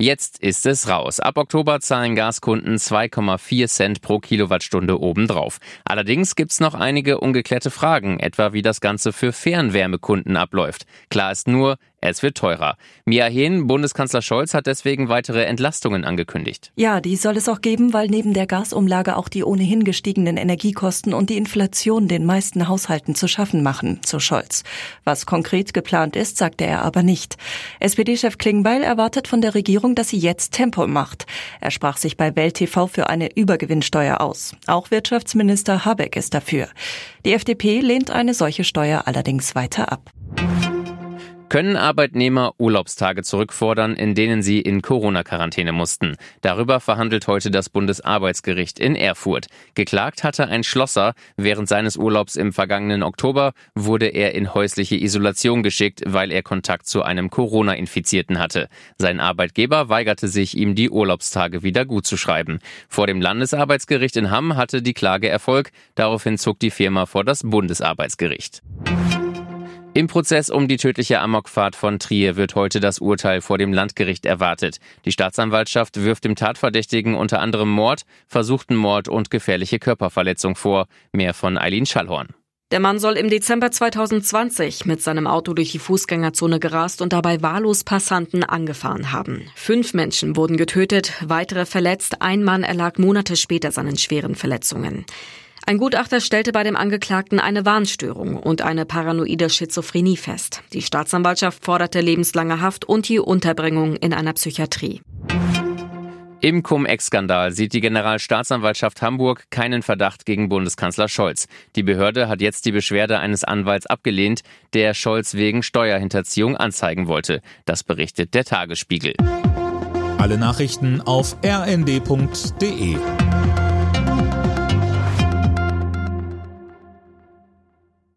Jetzt ist es raus. Ab Oktober zahlen Gaskunden 2,4 Cent pro Kilowattstunde obendrauf. Allerdings gibt's noch einige ungeklärte Fragen, etwa wie das Ganze für Fernwärmekunden abläuft. Klar ist nur, es wird teurer. Mia Hehn, Bundeskanzler Scholz, hat deswegen weitere Entlastungen angekündigt. Ja, die soll es auch geben, weil neben der Gasumlage auch die ohnehin gestiegenen Energiekosten und die Inflation den meisten Haushalten zu schaffen machen, so Scholz. Was konkret geplant ist, sagte er aber nicht. SPD-Chef Klingbeil erwartet von der Regierung, dass sie jetzt Tempo macht. Er sprach sich bei Welt TV für eine Übergewinnsteuer aus. Auch Wirtschaftsminister Habeck ist dafür. Die FDP lehnt eine solche Steuer allerdings weiter ab. Können Arbeitnehmer Urlaubstage zurückfordern, in denen sie in Corona-Quarantäne mussten? Darüber verhandelt heute das Bundesarbeitsgericht in Erfurt. Geklagt hatte ein Schlosser. Während seines Urlaubs im vergangenen Oktober wurde er in häusliche Isolation geschickt, weil er Kontakt zu einem Corona-Infizierten hatte. Sein Arbeitgeber weigerte sich, ihm die Urlaubstage wieder gutzuschreiben. Vor dem Landesarbeitsgericht in Hamm hatte die Klage Erfolg. Daraufhin zog die Firma vor das Bundesarbeitsgericht. Im Prozess um die tödliche Amokfahrt von Trier wird heute das Urteil vor dem Landgericht erwartet. Die Staatsanwaltschaft wirft dem Tatverdächtigen unter anderem Mord, versuchten Mord und gefährliche Körperverletzung vor. Mehr von Eileen Schallhorn. Der Mann soll im Dezember 2020 mit seinem Auto durch die Fußgängerzone gerast und dabei wahllos Passanten angefahren haben. Fünf Menschen wurden getötet, weitere verletzt, ein Mann erlag Monate später seinen schweren Verletzungen. Ein Gutachter stellte bei dem Angeklagten eine Warnstörung und eine paranoide Schizophrenie fest. Die Staatsanwaltschaft forderte lebenslange Haft und die Unterbringung in einer Psychiatrie. Im Cum-Ex-Skandal sieht die Generalstaatsanwaltschaft Hamburg keinen Verdacht gegen Bundeskanzler Scholz. Die Behörde hat jetzt die Beschwerde eines Anwalts abgelehnt, der Scholz wegen Steuerhinterziehung anzeigen wollte. Das berichtet der Tagesspiegel. Alle Nachrichten auf rnd.de